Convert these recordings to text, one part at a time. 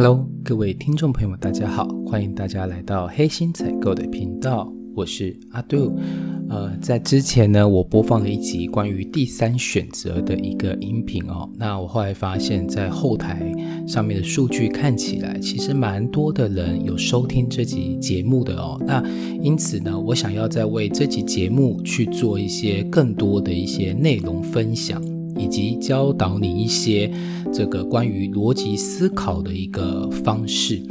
Hello，各位听众朋友们，大家好，欢迎大家来到黑心采购的频道，我是阿杜。呃，在之前呢，我播放了一集关于第三选择的一个音频哦。那我后来发现，在后台上面的数据看起来，其实蛮多的人有收听这集节目的哦。那因此呢，我想要再为这集节目去做一些更多的一些内容分享。以及教导你一些这个关于逻辑思考的一个方式。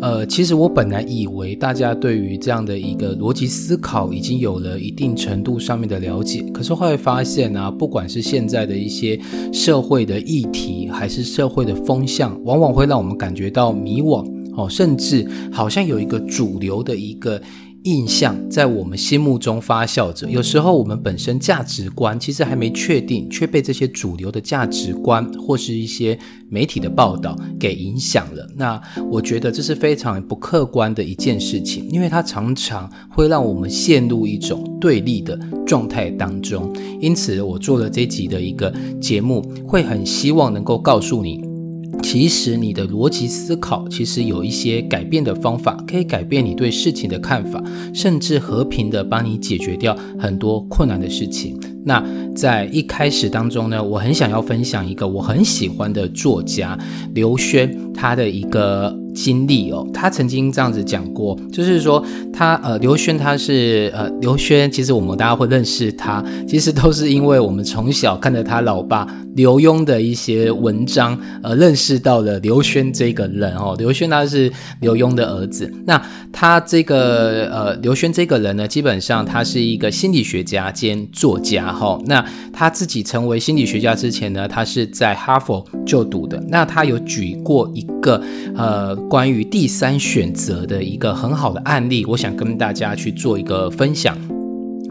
呃，其实我本来以为大家对于这样的一个逻辑思考已经有了一定程度上面的了解，可是后来发现啊，不管是现在的一些社会的议题，还是社会的风向，往往会让我们感觉到迷惘哦，甚至好像有一个主流的一个。印象在我们心目中发酵着，有时候我们本身价值观其实还没确定，却被这些主流的价值观或是一些媒体的报道给影响了。那我觉得这是非常不客观的一件事情，因为它常常会让我们陷入一种对立的状态当中。因此，我做了这集的一个节目，会很希望能够告诉你。其实你的逻辑思考，其实有一些改变的方法，可以改变你对事情的看法，甚至和平的帮你解决掉很多困难的事情。那在一开始当中呢，我很想要分享一个我很喜欢的作家刘轩他的一个。经历哦，他曾经这样子讲过，就是说他呃刘轩他是呃刘轩，其实我们大家会认识他，其实都是因为我们从小看着他老爸刘墉的一些文章，呃认识到了刘轩这个人哦。刘轩他是刘墉的儿子，那他这个呃刘轩这个人呢，基本上他是一个心理学家兼作家哈。那他自己成为心理学家之前呢，他是在哈佛就读的。那他有举过一个呃。关于第三选择的一个很好的案例，我想跟大家去做一个分享。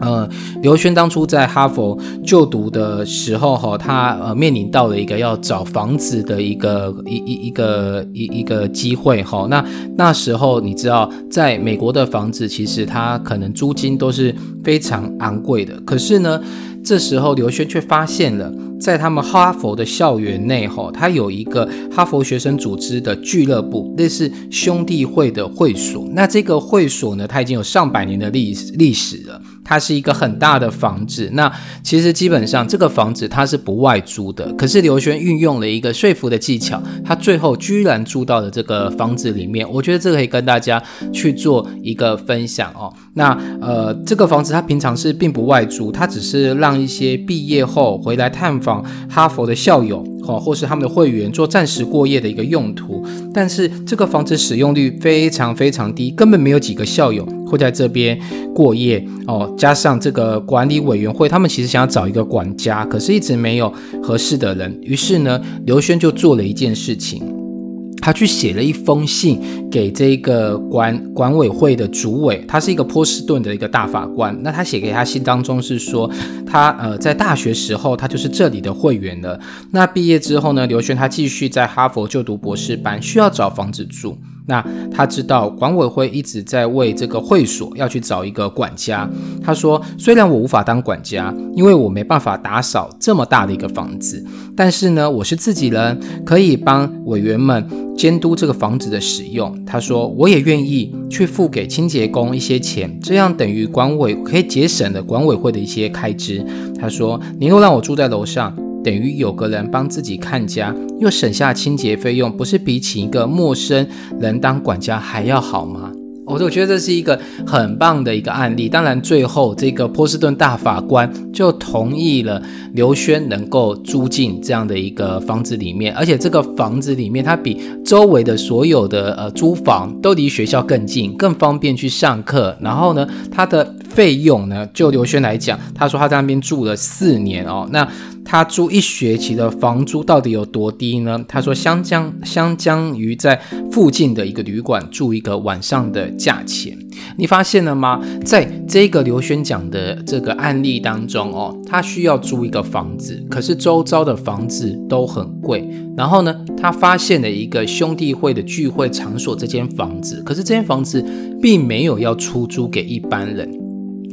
呃，刘轩当初在哈佛就读的时候，哈，他呃面临到了一个要找房子的一个一一一个一一个机会，哈。那那时候你知道，在美国的房子其实它可能租金都是非常昂贵的，可是呢，这时候刘轩却发现了。在他们哈佛的校园内，哈，他有一个哈佛学生组织的俱乐部，类似兄弟会的会所。那这个会所呢，它已经有上百年的历历史了。它是一个很大的房子，那其实基本上这个房子它是不外租的。可是刘轩运用了一个说服的技巧，他最后居然住到了这个房子里面。我觉得这个可以跟大家去做一个分享哦。那呃，这个房子它平常是并不外租，它只是让一些毕业后回来探访哈佛的校友。哦，或是他们的会员做暂时过夜的一个用途，但是这个房子使用率非常非常低，根本没有几个校友会在这边过夜哦。加上这个管理委员会，他们其实想要找一个管家，可是一直没有合适的人。于是呢，刘轩就做了一件事情。他去写了一封信给这个管管委会的主委，他是一个波士顿的一个大法官。那他写给他信当中是说，他呃在大学时候他就是这里的会员了。那毕业之后呢，刘轩他继续在哈佛就读博士班，需要找房子住。那他知道管委会一直在为这个会所要去找一个管家。他说：“虽然我无法当管家，因为我没办法打扫这么大的一个房子，但是呢，我是自己人，可以帮委员们监督这个房子的使用。”他说：“我也愿意去付给清洁工一些钱，这样等于管委可以节省了管委会的一些开支。”他说：“你又让我住在楼上。”等于有个人帮自己看家，又省下清洁费用，不是比请一个陌生人当管家还要好吗？我我觉得这是一个很棒的一个案例。当然，最后这个波士顿大法官就同意了刘轩能够租进这样的一个房子里面，而且这个房子里面它比周围的所有的呃租房都离学校更近，更方便去上课。然后呢，它的费用呢，就刘轩来讲，他说他在那边住了四年哦，那。他租一学期的房租到底有多低呢？他说，相将相将于在附近的一个旅馆住一个晚上的价钱。你发现了吗？在这个刘轩讲的这个案例当中哦，他需要租一个房子，可是周遭的房子都很贵。然后呢，他发现了一个兄弟会的聚会场所这间房子，可是这间房子并没有要出租给一般人。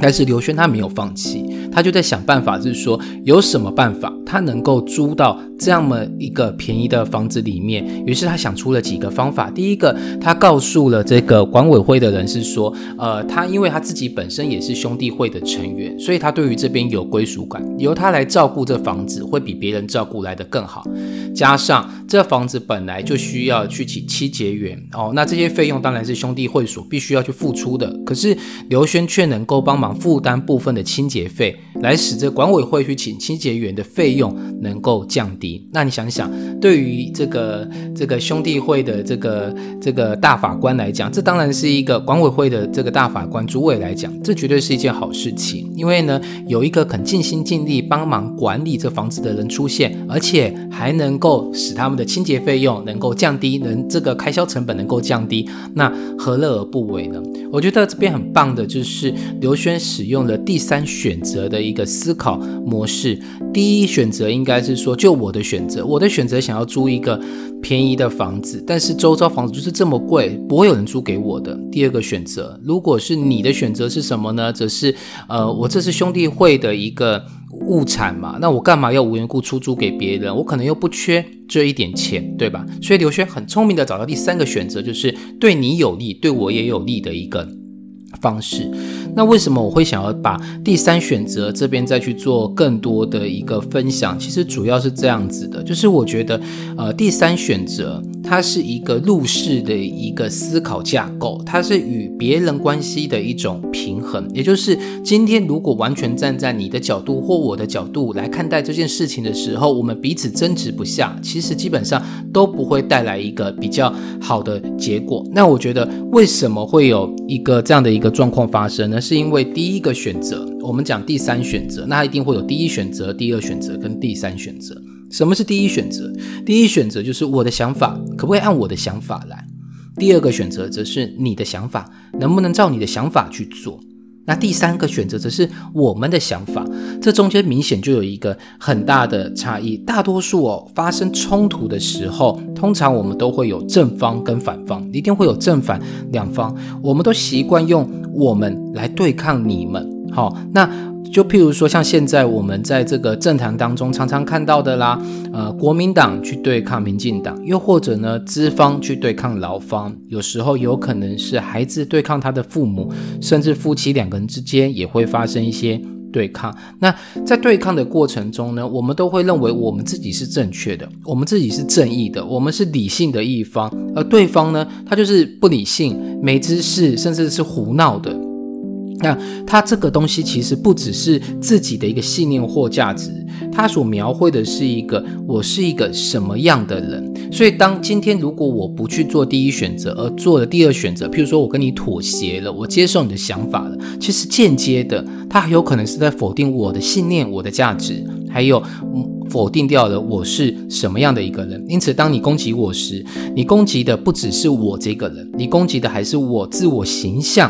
但是刘轩他没有放弃，他就在想办法，就是说有什么办法他能够租到这么一个便宜的房子里面，于是他想出了几个方法。第一个，他告诉了这个管委会的人是说，呃，他因为他自己本身也是兄弟会的成员，所以他对于这边有归属感，由他来照顾这房子会比别人照顾来的更好。加上这房子本来就需要去请七节园哦，那这些费用当然是兄弟会所必须要去付出的。可是刘轩却能够帮忙负担部分的清洁费，来使这管委会去请清洁员的费用能够降低。那你想想，对于这个这个兄弟会的这个这个大法官来讲，这当然是一个管委会的这个大法官主委来讲，这绝对是一件好事情。因为呢，有一个肯尽心尽力帮忙管理这房子的人出现，而且还能够使他们的清洁费用能够降低，能这个开销成本能够降低，那何乐而不为呢？我觉得这边很棒的就是刘轩使用了第三选择的一个思考模式。第一选择应该是说，就我的选择，我的选择想要租一个便宜的房子，但是周遭房子就是这么贵，不会有人租给我的。第二个选择，如果是你的选择是什么呢？则是呃，我这是兄弟会的一个物产嘛，那我干嘛要无缘故出租给别人？我可能又不缺这一点钱，对吧？所以刘轩很聪明的找到第三个选择，就是对你有利，对我也有利的一个。方式，那为什么我会想要把第三选择这边再去做更多的一个分享？其实主要是这样子的，就是我觉得，呃，第三选择它是一个入世的一个思考架构，它是与别人关系的一种平衡。也就是今天如果完全站在你的角度或我的角度来看待这件事情的时候，我们彼此争执不下，其实基本上都不会带来一个比较好的结果。那我觉得为什么会有一个这样的一个状况发生呢，是因为第一个选择，我们讲第三选择，那一定会有第一选择、第二选择跟第三选择。什么是第一选择？第一选择就是我的想法可不可以按我的想法来？第二个选择则是你的想法能不能照你的想法去做？那第三个选择则是我们的想法，这中间明显就有一个很大的差异。大多数哦发生冲突的时候，通常我们都会有正方跟反方，一定会有正反两方。我们都习惯用我们来对抗你们。好，那。就譬如说，像现在我们在这个政坛当中常常看到的啦，呃，国民党去对抗民进党，又或者呢，资方去对抗劳方，有时候有可能是孩子对抗他的父母，甚至夫妻两个人之间也会发生一些对抗。那在对抗的过程中呢，我们都会认为我们自己是正确的，我们自己是正义的，我们是理性的一方，而对方呢，他就是不理性、没知识，甚至是胡闹的。那他这个东西其实不只是自己的一个信念或价值，他所描绘的是一个我是一个什么样的人。所以当今天如果我不去做第一选择，而做了第二选择，譬如说我跟你妥协了，我接受你的想法了，其实间接的，他有可能是在否定我的信念、我的价值，还有否定掉了我是什么样的一个人。因此，当你攻击我时，你攻击的不只是我这个人，你攻击的还是我自我形象。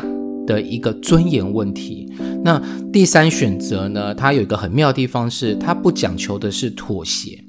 的一个尊严问题。那第三选择呢？它有一个很妙的地方是，它不讲求的是妥协。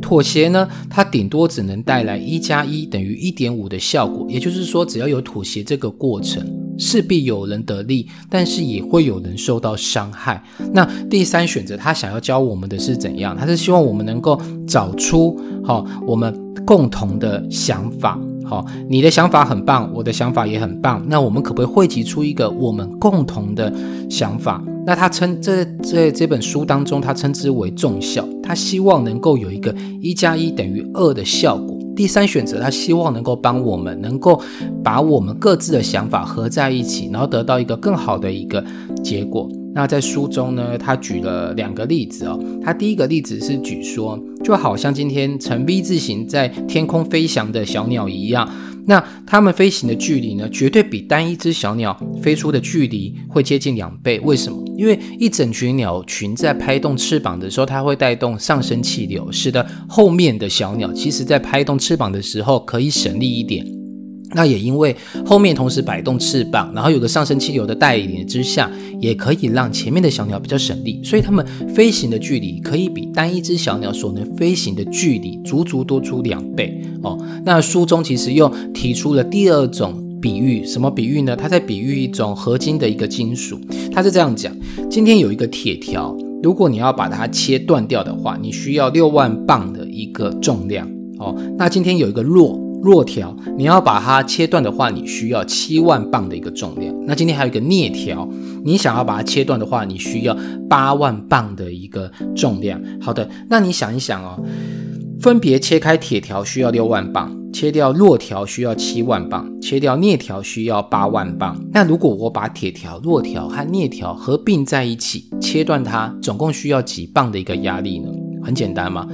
妥协呢，它顶多只能带来一加一等于一点五的效果。也就是说，只要有妥协这个过程，势必有人得利，但是也会有人受到伤害。那第三选择，他想要教我们的是怎样？他是希望我们能够找出好我们共同的想法。好，你的想法很棒，我的想法也很棒。那我们可不可以汇集出一个我们共同的想法？那他称这这这本书当中，他称之为重效。他希望能够有一个一加一等于二的效果。第三选择，他希望能够帮我们能够把我们各自的想法合在一起，然后得到一个更好的一个结果。那在书中呢，他举了两个例子哦。他第一个例子是举说，就好像今天呈 V 字形在天空飞翔的小鸟一样，那它们飞行的距离呢，绝对比单一只小鸟飞出的距离会接近两倍。为什么？因为一整群鸟群在拍动翅膀的时候，它会带动上升气流，使得后面的小鸟其实在拍动翅膀的时候可以省力一点。那也因为后面同时摆动翅膀，然后有个上升气流的带领之下，也可以让前面的小鸟比较省力，所以它们飞行的距离可以比单一只小鸟所能飞行的距离足足多出两倍哦。那书中其实又提出了第二种比喻，什么比喻呢？它在比喻一种合金的一个金属，它是这样讲：今天有一个铁条。如果你要把它切断掉的话，你需要六万磅的一个重量哦。那今天有一个弱弱条，你要把它切断的话，你需要七万磅的一个重量。那今天还有一个镍条，你想要把它切断的话，你需要八万磅的一个重量。好的，那你想一想哦，分别切开铁条需要六万磅。切掉弱条需要七万磅，切掉镍条需要八万磅。那如果我把铁条、弱条和镍条合并在一起，切断它，总共需要几磅的一个压力呢？很简单嘛。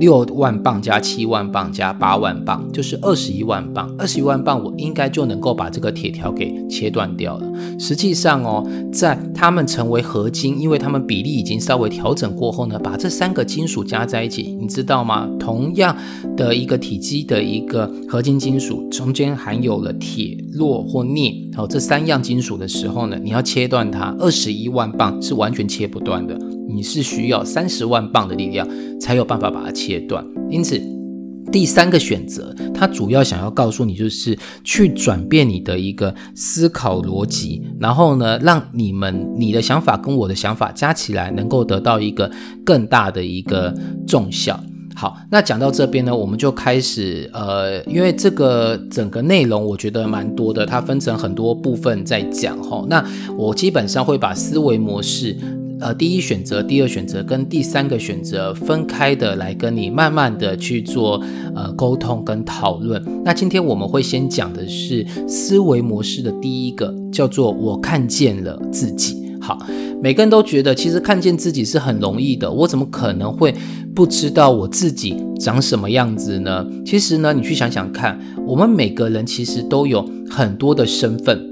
六万磅加七万磅加八万磅，就是二十一万磅。二十一万磅，我应该就能够把这个铁条给切断掉了。实际上哦，在它们成为合金，因为它们比例已经稍微调整过后呢，把这三个金属加在一起，你知道吗？同样的一个体积的一个合金金属，中间含有了铁、铬或镍，哦，这三样金属的时候呢，你要切断它，二十一万磅是完全切不断的。你是需要三十万磅的力量才有办法把它切断，因此第三个选择，它主要想要告诉你，就是去转变你的一个思考逻辑，然后呢，让你们你的想法跟我的想法加起来，能够得到一个更大的一个重效。好，那讲到这边呢，我们就开始，呃，因为这个整个内容我觉得蛮多的，它分成很多部分在讲哈。那我基本上会把思维模式。呃，第一选择、第二选择跟第三个选择分开的来跟你慢慢的去做呃沟通跟讨论。那今天我们会先讲的是思维模式的第一个，叫做我看见了自己。好，每个人都觉得其实看见自己是很容易的，我怎么可能会不知道我自己长什么样子呢？其实呢，你去想想看，我们每个人其实都有很多的身份。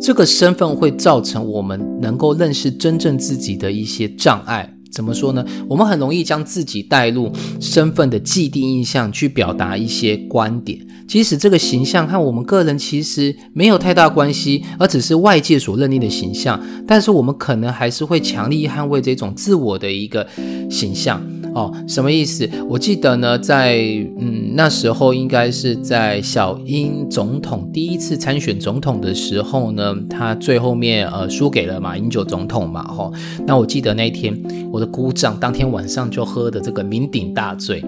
这个身份会造成我们能够认识真正自己的一些障碍。怎么说呢？我们很容易将自己带入身份的既定印象去表达一些观点，即使这个形象和我们个人其实没有太大关系，而只是外界所认定的形象，但是我们可能还是会强力捍卫这种自我的一个形象。哦，什么意思？我记得呢，在嗯那时候，应该是在小英总统第一次参选总统的时候呢，他最后面呃输给了马英九总统嘛，哈。那我记得那天，我的姑丈当天晚上就喝的这个酩酊大醉，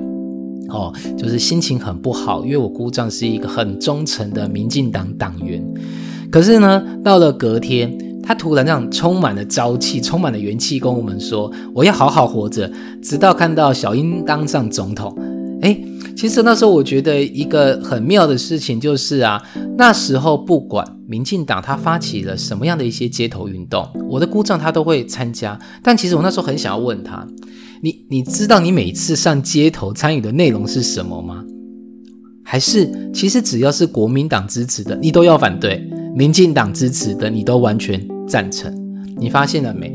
哦，就是心情很不好，因为我姑丈是一个很忠诚的民进党党员，可是呢，到了隔天。他突然这样充满了朝气，充满了元气，跟我们说：“我要好好活着，直到看到小英当上总统。”哎，其实那时候我觉得一个很妙的事情就是啊，那时候不管民进党他发起了什么样的一些街头运动，我的姑丈他都会参加。但其实我那时候很想要问他：“你你知道你每次上街头参与的内容是什么吗？还是其实只要是国民党支持的，你都要反对；民进党支持的，你都完全？”赞成，你发现了没？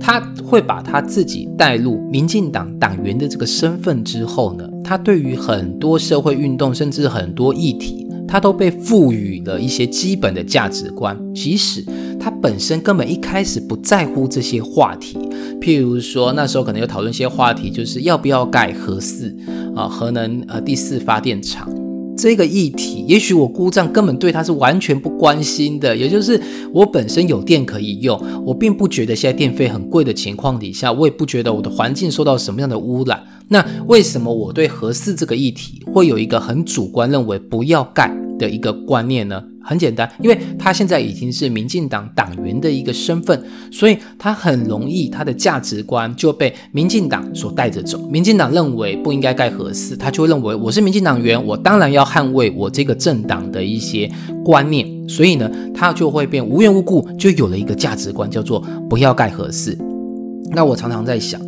他会把他自己带入民进党党员的这个身份之后呢，他对于很多社会运动，甚至很多议题，他都被赋予了一些基本的价值观，即使他本身根本一开始不在乎这些话题。譬如说，那时候可能有讨论一些话题，就是要不要盖核四啊，核能呃第四发电厂。这个议题，也许我姑丈根本对他是完全不关心的。也就是我本身有电可以用，我并不觉得现在电费很贵的情况底下，我也不觉得我的环境受到什么样的污染。那为什么我对核四这个议题会有一个很主观认为不要盖的一个观念呢？很简单，因为他现在已经是民进党党员的一个身份，所以他很容易他的价值观就被民进党所带着走。民进党认为不应该盖核四，他就会认为我是民进党员，我当然要捍卫我这个政党的一些观念，所以呢，他就会变无缘无故就有了一个价值观，叫做不要盖核四。那我常常在想。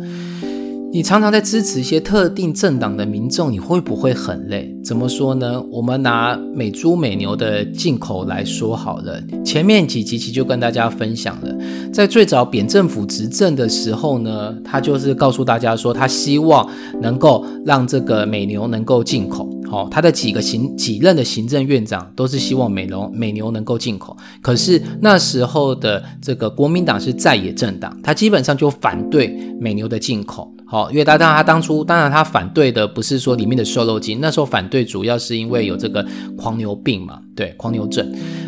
你常常在支持一些特定政党的民众，你会不会很累？怎么说呢？我们拿美猪美牛的进口来说好了。前面几集其实就跟大家分享了，在最早扁政府执政的时候呢，他就是告诉大家说，他希望能够让这个美牛能够进口。好，他的几个行几任的行政院长都是希望美牛美牛能够进口。可是那时候的这个国民党是在野政党，他基本上就反对美牛的进口。好，因为他当他当初当然他反对的不是说里面的瘦肉精，那时候反对主要是因为有这个狂牛病嘛，对，狂牛症。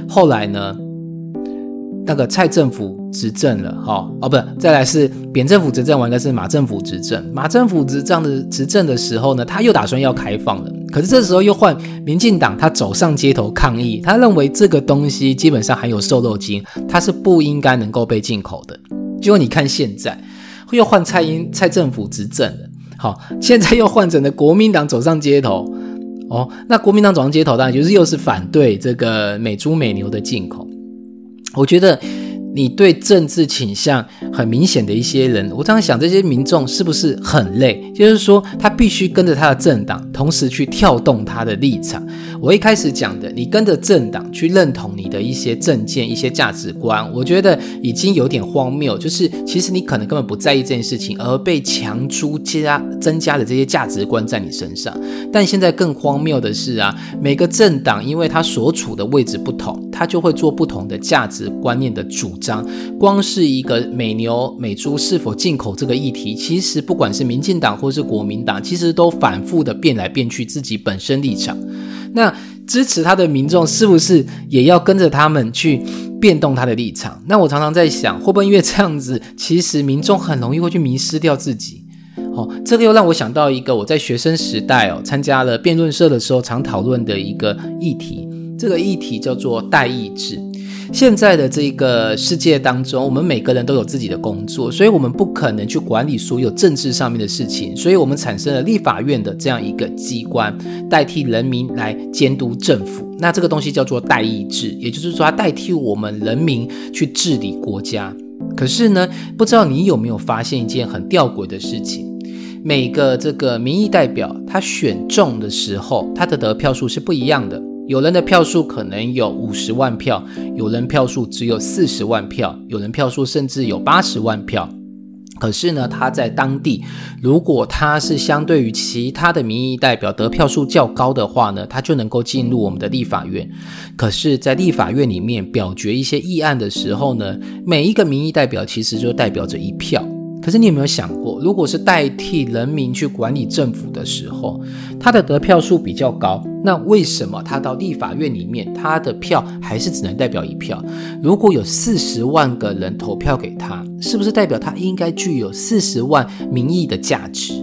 后来呢，那个蔡政府执政了，哈哦，不，再来是扁政府执政完，应该是马政府执政。马政府执政的执政的时候呢，他又打算要开放了，可是这时候又换民进党，他走上街头抗议，他认为这个东西基本上含有瘦肉精，它是不应该能够被进口的。结果你看现在又换蔡英蔡政府执政了，好，现在又换成了国民党走上街头，哦，那国民党走上街头当然就是又是反对这个美猪美牛的进口。我觉得你对政治倾向很明显的一些人，我常常想这些民众是不是很累？就是说他必须跟着他的政党，同时去跳动他的立场。我一开始讲的，你跟着政党去认同你的一些政见、一些价值观，我觉得已经有点荒谬。就是其实你可能根本不在意这件事情，而被强出加增加了这些价值观在你身上。但现在更荒谬的是啊，每个政党因为他所处的位置不同，他就会做不同的价值观念的主张。光是一个美牛美猪是否进口这个议题，其实不管是民进党或是国民党，其实都反复的变来变去自己本身立场。那支持他的民众是不是也要跟着他们去变动他的立场？那我常常在想，会不会因为这样子，其实民众很容易会去迷失掉自己？哦，这个又让我想到一个我在学生时代哦参加了辩论社的时候常讨论的一个议题，这个议题叫做代议制。现在的这个世界当中，我们每个人都有自己的工作，所以我们不可能去管理所有政治上面的事情，所以我们产生了立法院的这样一个机关，代替人民来监督政府。那这个东西叫做代议制，也就是说，它代替我们人民去治理国家。可是呢，不知道你有没有发现一件很吊诡的事情？每个这个民意代表他选中的时候，他的得票数是不一样的。有人的票数可能有五十万票，有人票数只有四十万票，有人票数甚至有八十万票。可是呢，他在当地，如果他是相对于其他的民意代表得票数较高的话呢，他就能够进入我们的立法院。可是，在立法院里面表决一些议案的时候呢，每一个民意代表其实就代表着一票。可是你有没有想过，如果是代替人民去管理政府的时候，他的得票数比较高，那为什么他到立法院里面，他的票还是只能代表一票？如果有四十万个人投票给他，是不是代表他应该具有四十万民意的价值？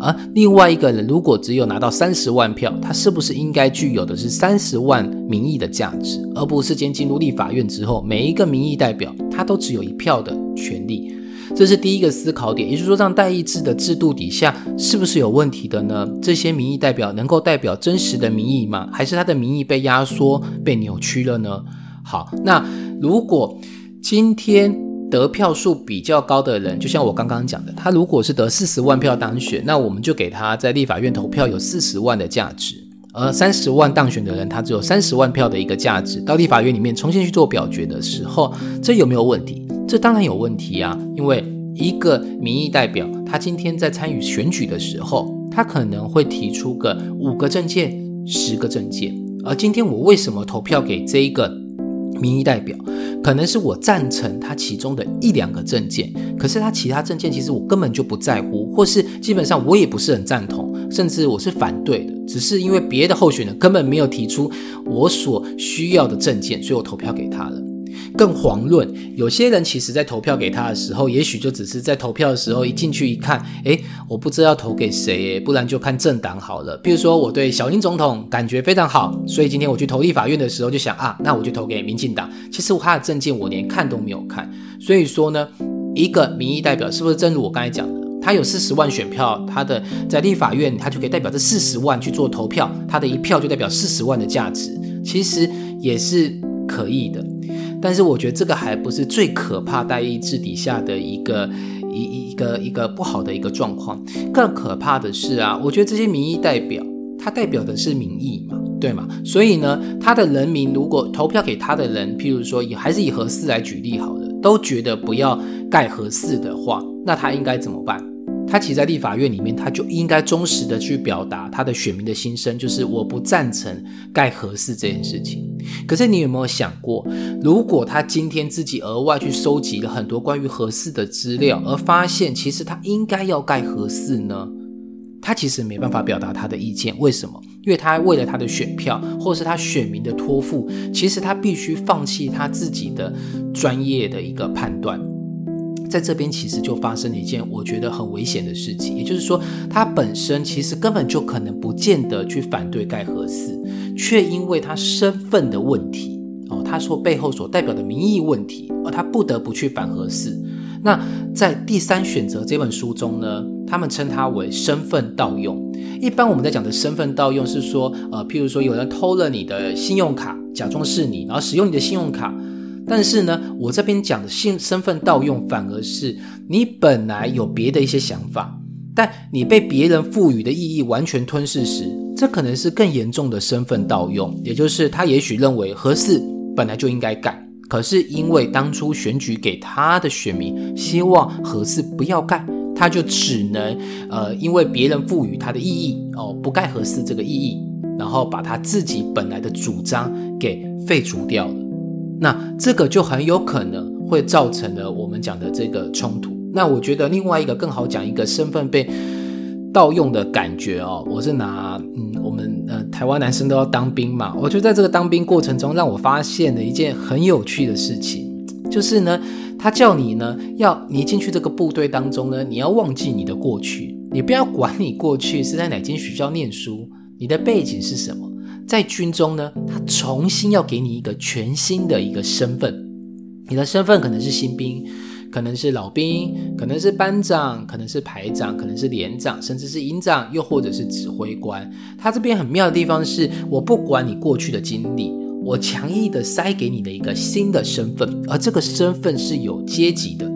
而另外一个人如果只有拿到三十万票，他是不是应该具有的是三十万民意的价值，而不是今天进入立法院之后，每一个民意代表他都只有一票的权利？这是第一个思考点，也就是说，让代议制的制度底下是不是有问题的呢？这些民意代表能够代表真实的民意吗？还是他的民意被压缩、被扭曲了呢？好，那如果今天得票数比较高的人，就像我刚刚讲的，他如果是得四十万票当选，那我们就给他在立法院投票有四十万的价值；而三十万当选的人，他只有三十万票的一个价值。到立法院里面重新去做表决的时候，这有没有问题？这当然有问题啊，因为一个民意代表，他今天在参与选举的时候，他可能会提出个五个证件、十个证件，而今天我为什么投票给这一个民意代表？可能是我赞成他其中的一两个证件，可是他其他证件其实我根本就不在乎，或是基本上我也不是很赞同，甚至我是反对的，只是因为别的候选人根本没有提出我所需要的证件，所以我投票给他了。更遑论有些人其实在投票给他的时候，也许就只是在投票的时候一进去一看，诶，我不知道要投给谁，不然就看政党好了。比如说我对小英总统感觉非常好，所以今天我去投立法院的时候就想啊，那我就投给民进党。其实他的证件我连看都没有看。所以说呢，一个民意代表是不是正如我刚才讲的，他有四十万选票，他的在立法院他就可以代表这四十万去做投票，他的一票就代表四十万的价值，其实也是可以的。但是我觉得这个还不是最可怕代议制底下的一个一一个一个不好的一个状况，更可怕的是啊，我觉得这些民意代表，他代表的是民意嘛，对吗？所以呢，他的人民如果投票给他的人，譬如说以还是以核四来举例好了，都觉得不要盖核四的话，那他应该怎么办？他其实在立法院里面，他就应该忠实的去表达他的选民的心声，就是我不赞成盖核四这件事情。可是你有没有想过，如果他今天自己额外去收集了很多关于核四的资料，而发现其实他应该要盖核四呢？他其实没办法表达他的意见。为什么？因为他为了他的选票，或是他选民的托付，其实他必须放弃他自己的专业的一个判断。在这边其实就发生了一件我觉得很危险的事情，也就是说，他本身其实根本就可能不见得去反对盖核四，却因为他身份的问题哦，他说背后所代表的民意问题，而他不得不去反核四。那在第三选择这本书中呢，他们称它为身份盗用。一般我们在讲的身份盗用是说，呃，譬如说有人偷了你的信用卡，假装是你，然后使用你的信用卡。但是呢，我这边讲的性身份盗用，反而是你本来有别的一些想法，但你被别人赋予的意义完全吞噬时，这可能是更严重的身份盗用。也就是他也许认为合适本来就应该盖，可是因为当初选举给他的选民希望合适不要盖，他就只能呃因为别人赋予他的意义哦不盖合适这个意义，然后把他自己本来的主张给废除掉了。那这个就很有可能会造成了我们讲的这个冲突。那我觉得另外一个更好讲一个身份被盗用的感觉哦，我是拿嗯，我们呃台湾男生都要当兵嘛，我就在这个当兵过程中，让我发现了一件很有趣的事情，就是呢，他叫你呢要你进去这个部队当中呢，你要忘记你的过去，你不要管你过去是在哪间学校念书，你的背景是什么。在军中呢，他重新要给你一个全新的一个身份，你的身份可能是新兵，可能是老兵，可能是班长，可能是排长，可能是连长，甚至是营长，又或者是指挥官。他这边很妙的地方是，我不管你过去的经历，我强硬的塞给你的一个新的身份，而这个身份是有阶级的，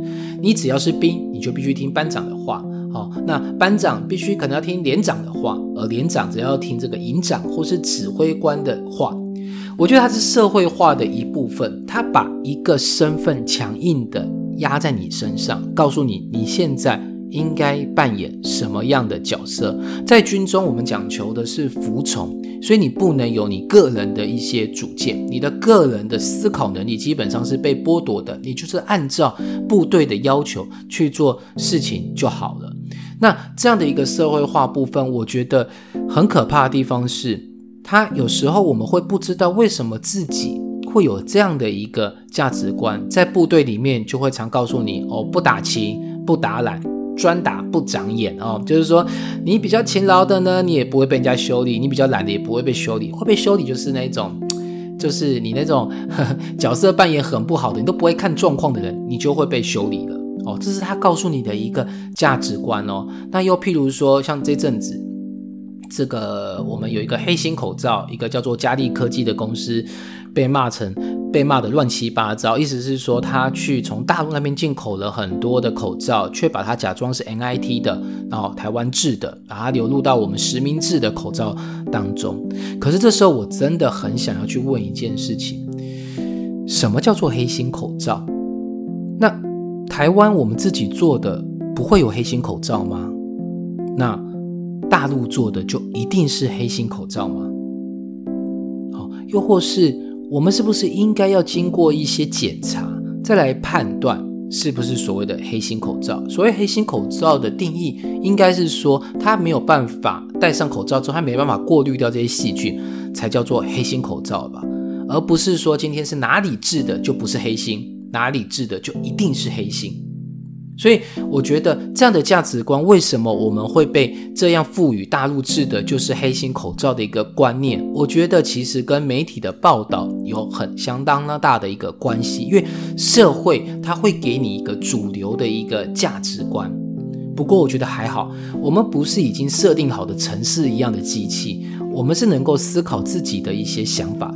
你只要是兵，你就必须听班长的话。哦，那班长必须可能要听连长的话，而连长则要听这个营长或是指挥官的话。我觉得它是社会化的一部分，他把一个身份强硬的压在你身上，告诉你你现在。应该扮演什么样的角色？在军中，我们讲求的是服从，所以你不能有你个人的一些主见，你的个人的思考能力基本上是被剥夺的。你就是按照部队的要求去做事情就好了。那这样的一个社会化部分，我觉得很可怕的地方是，他有时候我们会不知道为什么自己会有这样的一个价值观，在部队里面就会常告诉你：哦，不打勤，不打懒。专打不长眼哦，就是说你比较勤劳的呢，你也不会被人家修理；你比较懒的，也不会被修理。会被修理就是那种，就是你那种呵呵 角色扮演很不好的，你都不会看状况的人，你就会被修理了哦。这是他告诉你的一个价值观哦。那又譬如说，像这阵子，这个我们有一个黑心口罩，一个叫做佳利科技的公司被骂成。被骂的乱七八糟，意思是说他去从大陆那边进口了很多的口罩，却把它假装是 NIT 的，然后台湾制的，把它流入到我们实名制的口罩当中。可是这时候我真的很想要去问一件事情：什么叫做黑心口罩？那台湾我们自己做的不会有黑心口罩吗？那大陆做的就一定是黑心口罩吗？好，又或是？我们是不是应该要经过一些检查，再来判断是不是所谓的黑心口罩？所谓黑心口罩的定义，应该是说它没有办法戴上口罩之后，它没办法过滤掉这些细菌，才叫做黑心口罩吧？而不是说今天是哪里制的就不是黑心，哪里制的就一定是黑心。所以我觉得这样的价值观，为什么我们会被这样赋予大陆制的就是黑心口罩的一个观念？我觉得其实跟媒体的报道有很相当的大的一个关系，因为社会它会给你一个主流的一个价值观。不过我觉得还好，我们不是已经设定好的城市一样的机器，我们是能够思考自己的一些想法。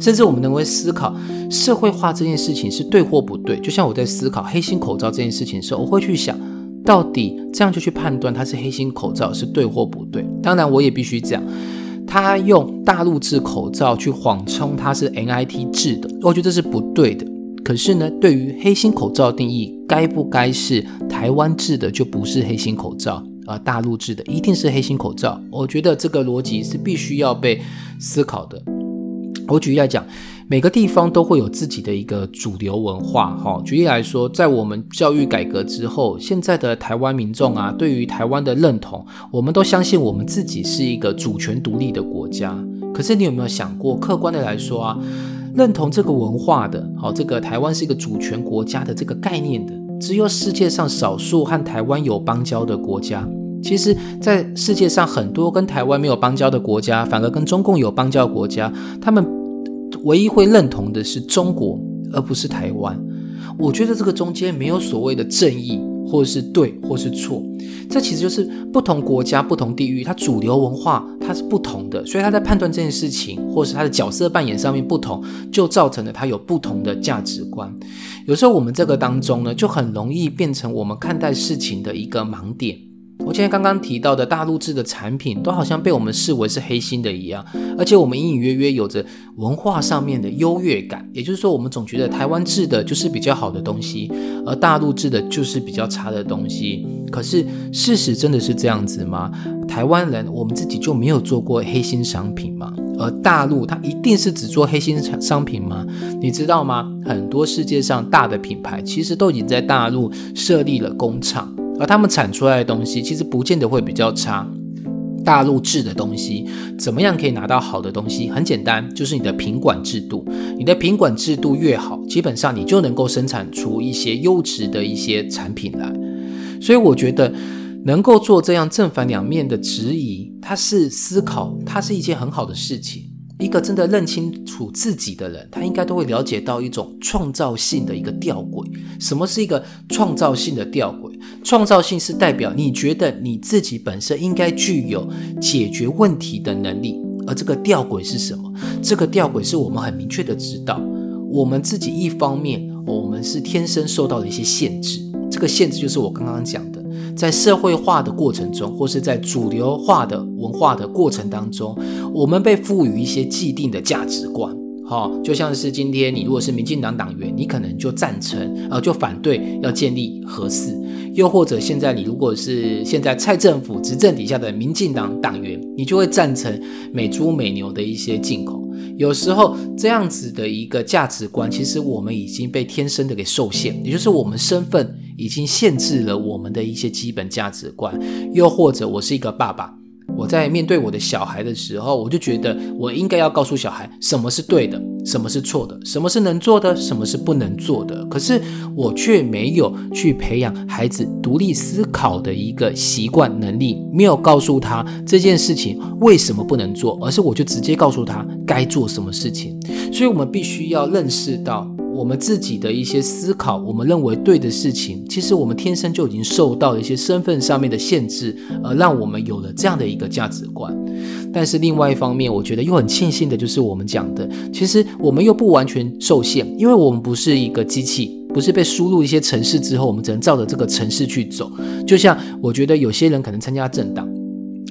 甚至我们能够思考社会化这件事情是对或不对，就像我在思考黑心口罩这件事情的时候，我会去想到底这样就去判断它是黑心口罩是对或不对。当然，我也必须讲，他用大陆制口罩去谎称它是 NIT 制的，我觉得这是不对的。可是呢，对于黑心口罩定义，该不该是台湾制的就不是黑心口罩，而大陆制的一定是黑心口罩？我觉得这个逻辑是必须要被思考的。我举例来讲，每个地方都会有自己的一个主流文化。哈，举例来说，在我们教育改革之后，现在的台湾民众啊，对于台湾的认同，我们都相信我们自己是一个主权独立的国家。可是你有没有想过，客观的来说啊，认同这个文化的，好，这个台湾是一个主权国家的这个概念的，只有世界上少数和台湾有邦交的国家。其实，在世界上很多跟台湾没有邦交的国家，反而跟中共有邦交的国家，他们唯一会认同的是中国，而不是台湾。我觉得这个中间没有所谓的正义，或是对，或是错。这其实就是不同国家、不同地域，它主流文化它是不同的，所以他在判断这件事情，或是他的角色扮演上面不同，就造成了他有不同的价值观。有时候我们这个当中呢，就很容易变成我们看待事情的一个盲点。我今天刚刚提到的大陆制的产品，都好像被我们视为是黑心的一样，而且我们隐隐约约有着文化上面的优越感，也就是说，我们总觉得台湾制的就是比较好的东西，而大陆制的就是比较差的东西。可是事实真的是这样子吗？台湾人我们自己就没有做过黑心商品吗？而大陆它一定是只做黑心商品吗？你知道吗？很多世界上大的品牌其实都已经在大陆设立了工厂。而他们产出来的东西，其实不见得会比较差。大陆制的东西，怎么样可以拿到好的东西？很简单，就是你的品管制度。你的品管制度越好，基本上你就能够生产出一些优质的一些产品来。所以我觉得，能够做这样正反两面的质疑，它是思考，它是一件很好的事情。一个真的认清楚自己的人，他应该都会了解到一种创造性的一个吊诡。什么是一个创造性的吊诡？创造性是代表你觉得你自己本身应该具有解决问题的能力，而这个吊诡是什么？这个吊诡是我们很明确的知道，我们自己一方面我们是天生受到了一些限制，这个限制就是我刚刚讲。在社会化的过程中，或是在主流化的文化的过程当中，我们被赋予一些既定的价值观。哈，就像是今天你如果是民进党党员，你可能就赞成，呃，就反对要建立核四；又或者现在你如果是现在蔡政府执政底下的民进党党员，你就会赞成美猪美牛的一些进口。有时候这样子的一个价值观，其实我们已经被天生的给受限，也就是我们身份。已经限制了我们的一些基本价值观，又或者我是一个爸爸，我在面对我的小孩的时候，我就觉得我应该要告诉小孩什么是对的，什么是错的，什么是能做的，什么是不能做的。可是我却没有去培养孩子独立思考的一个习惯能力，没有告诉他这件事情为什么不能做，而是我就直接告诉他该做什么事情。所以，我们必须要认识到。我们自己的一些思考，我们认为对的事情，其实我们天生就已经受到了一些身份上面的限制，而让我们有了这样的一个价值观。但是另外一方面，我觉得又很庆幸的就是我们讲的，其实我们又不完全受限，因为我们不是一个机器，不是被输入一些程式之后，我们只能照着这个程式去走。就像我觉得有些人可能参加政党。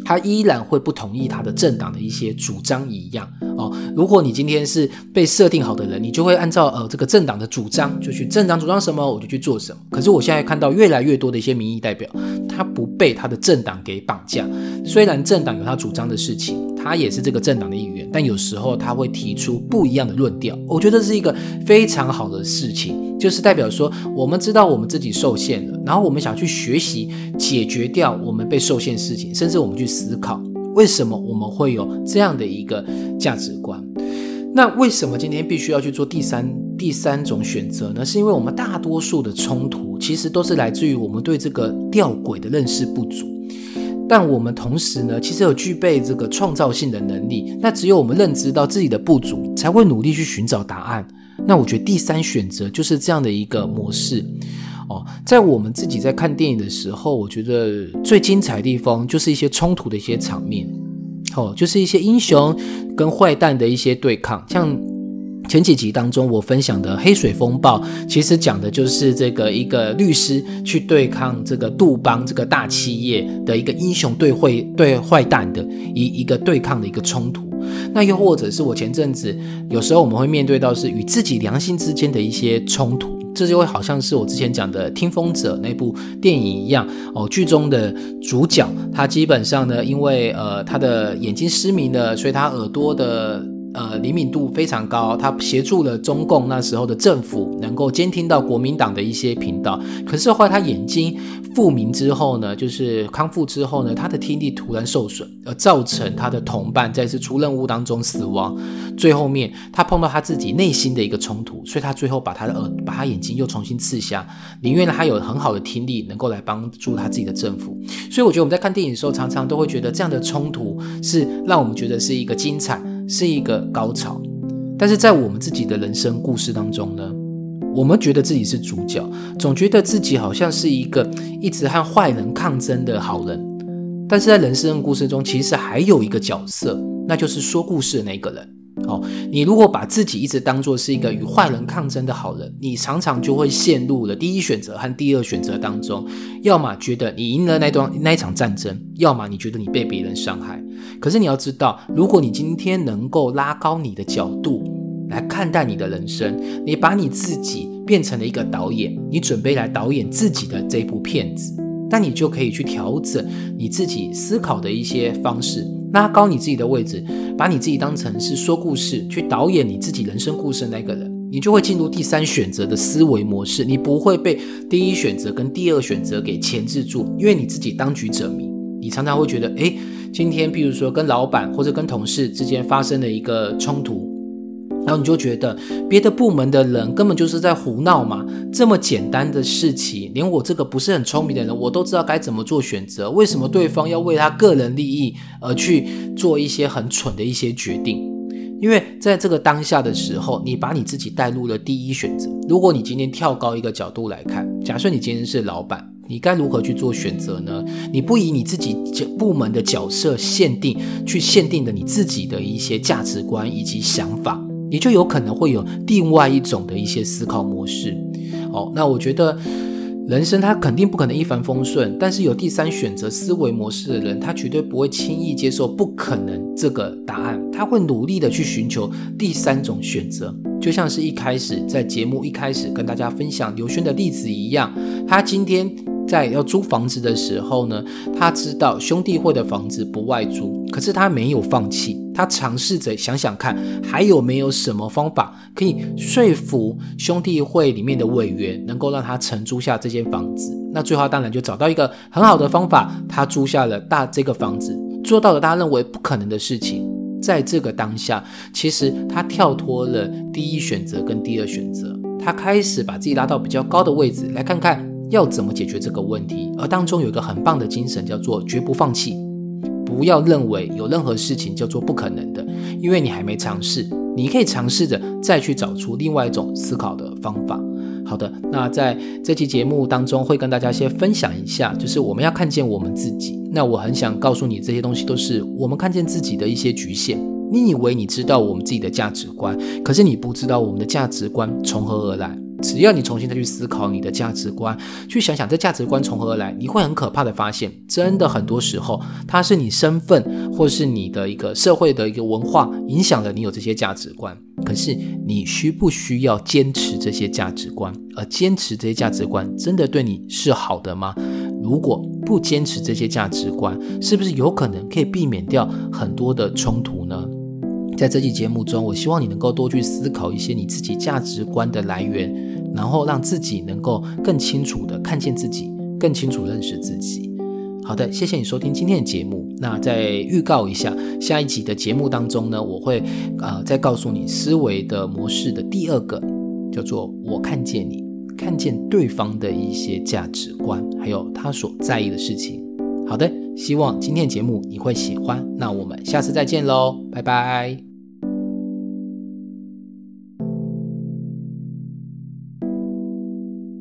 他依然会不同意他的政党的一些主张一样哦。如果你今天是被设定好的人，你就会按照呃这个政党的主张就去政党主张什么我就去做什么。可是我现在看到越来越多的一些民意代表，他不被他的政党给绑架。虽然政党有他主张的事情，他也是这个政党的一员，但有时候他会提出不一样的论调。我觉得这是一个非常好的事情。就是代表说，我们知道我们自己受限了，然后我们想去学习解决掉我们被受限事情，甚至我们去思考为什么我们会有这样的一个价值观。那为什么今天必须要去做第三第三种选择呢？是因为我们大多数的冲突其实都是来自于我们对这个吊诡的认识不足，但我们同时呢，其实有具备这个创造性的能力。那只有我们认知到自己的不足，才会努力去寻找答案。那我觉得第三选择就是这样的一个模式哦，在我们自己在看电影的时候，我觉得最精彩的地方就是一些冲突的一些场面，哦，就是一些英雄跟坏蛋的一些对抗。像前几集当中我分享的《黑水风暴》，其实讲的就是这个一个律师去对抗这个杜邦这个大企业的一个英雄对会对坏蛋的一一个对抗的一个冲突。那又或者是我前阵子有时候我们会面对到是与自己良心之间的一些冲突，这就会好像是我之前讲的《听风者》那部电影一样哦。剧中的主角他基本上呢，因为呃他的眼睛失明了，所以他耳朵的呃灵敏度非常高，他协助了中共那时候的政府能够监听到国民党的一些频道。可是后来他眼睛复明之后呢，就是康复之后呢，他的听力突然受损，而造成他的同伴在一次出任务当中死亡。最后面他碰到他自己内心的一个冲突，所以他最后把他的耳把他眼睛又重新刺瞎，宁愿他有很好的听力能够来帮助他自己的政府。所以我觉得我们在看电影的时候，常常都会觉得这样的冲突是让我们觉得是一个精彩。是一个高潮，但是在我们自己的人生故事当中呢，我们觉得自己是主角，总觉得自己好像是一个一直和坏人抗争的好人，但是在人生故事中，其实还有一个角色，那就是说故事的那个人。哦，你如果把自己一直当做是一个与坏人抗争的好人，你常常就会陷入了第一选择和第二选择当中，要么觉得你赢了那段那一场战争，要么你觉得你被别人伤害。可是你要知道，如果你今天能够拉高你的角度来看待你的人生，你把你自己变成了一个导演，你准备来导演自己的这部片子，那你就可以去调整你自己思考的一些方式，拉高你自己的位置。把你自己当成是说故事去导演你自己人生故事的那个人，你就会进入第三选择的思维模式，你不会被第一选择跟第二选择给钳制住，因为你自己当局者迷，你常常会觉得，哎，今天譬如说跟老板或者跟同事之间发生了一个冲突。然后你就觉得别的部门的人根本就是在胡闹嘛？这么简单的事情，连我这个不是很聪明的人，我都知道该怎么做选择。为什么对方要为他个人利益而去做一些很蠢的一些决定？因为在这个当下的时候，你把你自己带入了第一选择。如果你今天跳高一个角度来看，假设你今天是老板，你该如何去做选择呢？你不以你自己部门的角色限定去限定的你自己的一些价值观以及想法。你就有可能会有另外一种的一些思考模式，哦，那我觉得人生他肯定不可能一帆风顺，但是有第三选择思维模式的人，他绝对不会轻易接受不可能这个答案，他会努力的去寻求第三种选择，就像是一开始在节目一开始跟大家分享刘轩的例子一样，他今天。在要租房子的时候呢，他知道兄弟会的房子不外租，可是他没有放弃，他尝试着想想看还有没有什么方法可以说服兄弟会里面的委员能够让他承租下这间房子。那最后当然就找到一个很好的方法，他租下了大这个房子，做到了大家认为不可能的事情。在这个当下，其实他跳脱了第一选择跟第二选择，他开始把自己拉到比较高的位置来看看。要怎么解决这个问题？而当中有一个很棒的精神，叫做绝不放弃。不要认为有任何事情叫做不可能的，因为你还没尝试。你可以尝试着再去找出另外一种思考的方法。好的，那在这期节目当中会跟大家先分享一下，就是我们要看见我们自己。那我很想告诉你，这些东西都是我们看见自己的一些局限。你以为你知道我们自己的价值观，可是你不知道我们的价值观从何而来。只要你重新再去思考你的价值观，去想想这价值观从何而来，你会很可怕的发现，真的很多时候它是你身份或是你的一个社会的一个文化影响了你有这些价值观。可是你需不需要坚持这些价值观？而坚持这些价值观真的对你是好的吗？如果不坚持这些价值观，是不是有可能可以避免掉很多的冲突呢？在这期节目中，我希望你能够多去思考一些你自己价值观的来源，然后让自己能够更清楚的看见自己，更清楚认识自己。好的，谢谢你收听今天的节目。那再预告一下，下一集的节目当中呢，我会呃再告诉你思维的模式的第二个，叫做我看见你，看见对方的一些价值观，还有他所在意的事情。好的，希望今天的节目你会喜欢。那我们下次再见喽，拜拜。